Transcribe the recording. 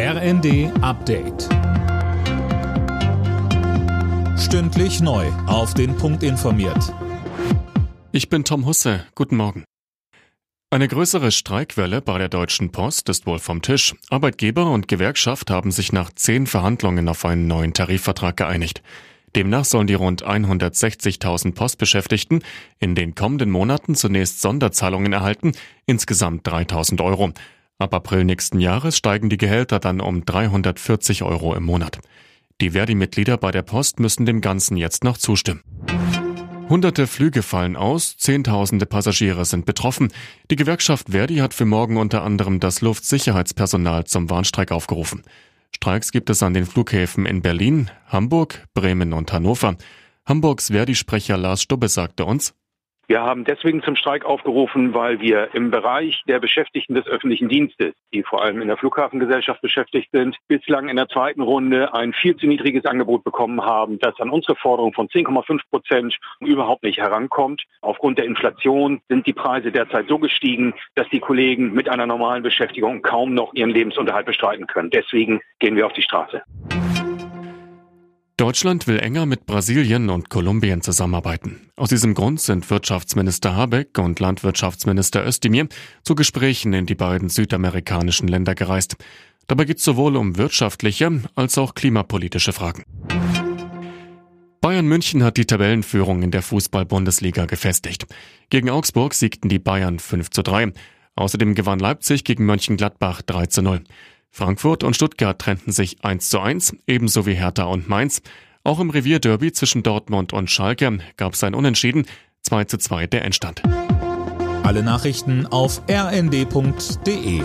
RND Update. Stündlich neu. Auf den Punkt informiert. Ich bin Tom Husse. Guten Morgen. Eine größere Streikwelle bei der Deutschen Post ist wohl vom Tisch. Arbeitgeber und Gewerkschaft haben sich nach zehn Verhandlungen auf einen neuen Tarifvertrag geeinigt. Demnach sollen die rund 160.000 Postbeschäftigten in den kommenden Monaten zunächst Sonderzahlungen erhalten, insgesamt 3.000 Euro. Ab April nächsten Jahres steigen die Gehälter dann um 340 Euro im Monat. Die Verdi-Mitglieder bei der Post müssen dem Ganzen jetzt noch zustimmen. Hunderte Flüge fallen aus, Zehntausende Passagiere sind betroffen. Die Gewerkschaft Verdi hat für morgen unter anderem das Luftsicherheitspersonal zum Warnstreik aufgerufen. Streiks gibt es an den Flughäfen in Berlin, Hamburg, Bremen und Hannover. Hamburgs Verdi-Sprecher Lars Stubbe sagte uns, wir haben deswegen zum Streik aufgerufen, weil wir im Bereich der Beschäftigten des öffentlichen Dienstes, die vor allem in der Flughafengesellschaft beschäftigt sind, bislang in der zweiten Runde ein viel zu niedriges Angebot bekommen haben, das an unsere Forderung von 10,5 Prozent überhaupt nicht herankommt. Aufgrund der Inflation sind die Preise derzeit so gestiegen, dass die Kollegen mit einer normalen Beschäftigung kaum noch ihren Lebensunterhalt bestreiten können. Deswegen gehen wir auf die Straße. Deutschland will enger mit Brasilien und Kolumbien zusammenarbeiten. Aus diesem Grund sind Wirtschaftsminister Habeck und Landwirtschaftsminister Özdemir zu Gesprächen in die beiden südamerikanischen Länder gereist. Dabei geht es sowohl um wirtschaftliche als auch klimapolitische Fragen. Bayern München hat die Tabellenführung in der Fußball-Bundesliga gefestigt. Gegen Augsburg siegten die Bayern 5 zu 3. Außerdem gewann Leipzig gegen Mönchengladbach 3 zu 0. Frankfurt und Stuttgart trennten sich 1 zu 1, ebenso wie Hertha und Mainz. Auch im Revierderby zwischen Dortmund und Schalke gab es ein Unentschieden, 2 zu 2 der Endstand. Alle Nachrichten auf rnd.de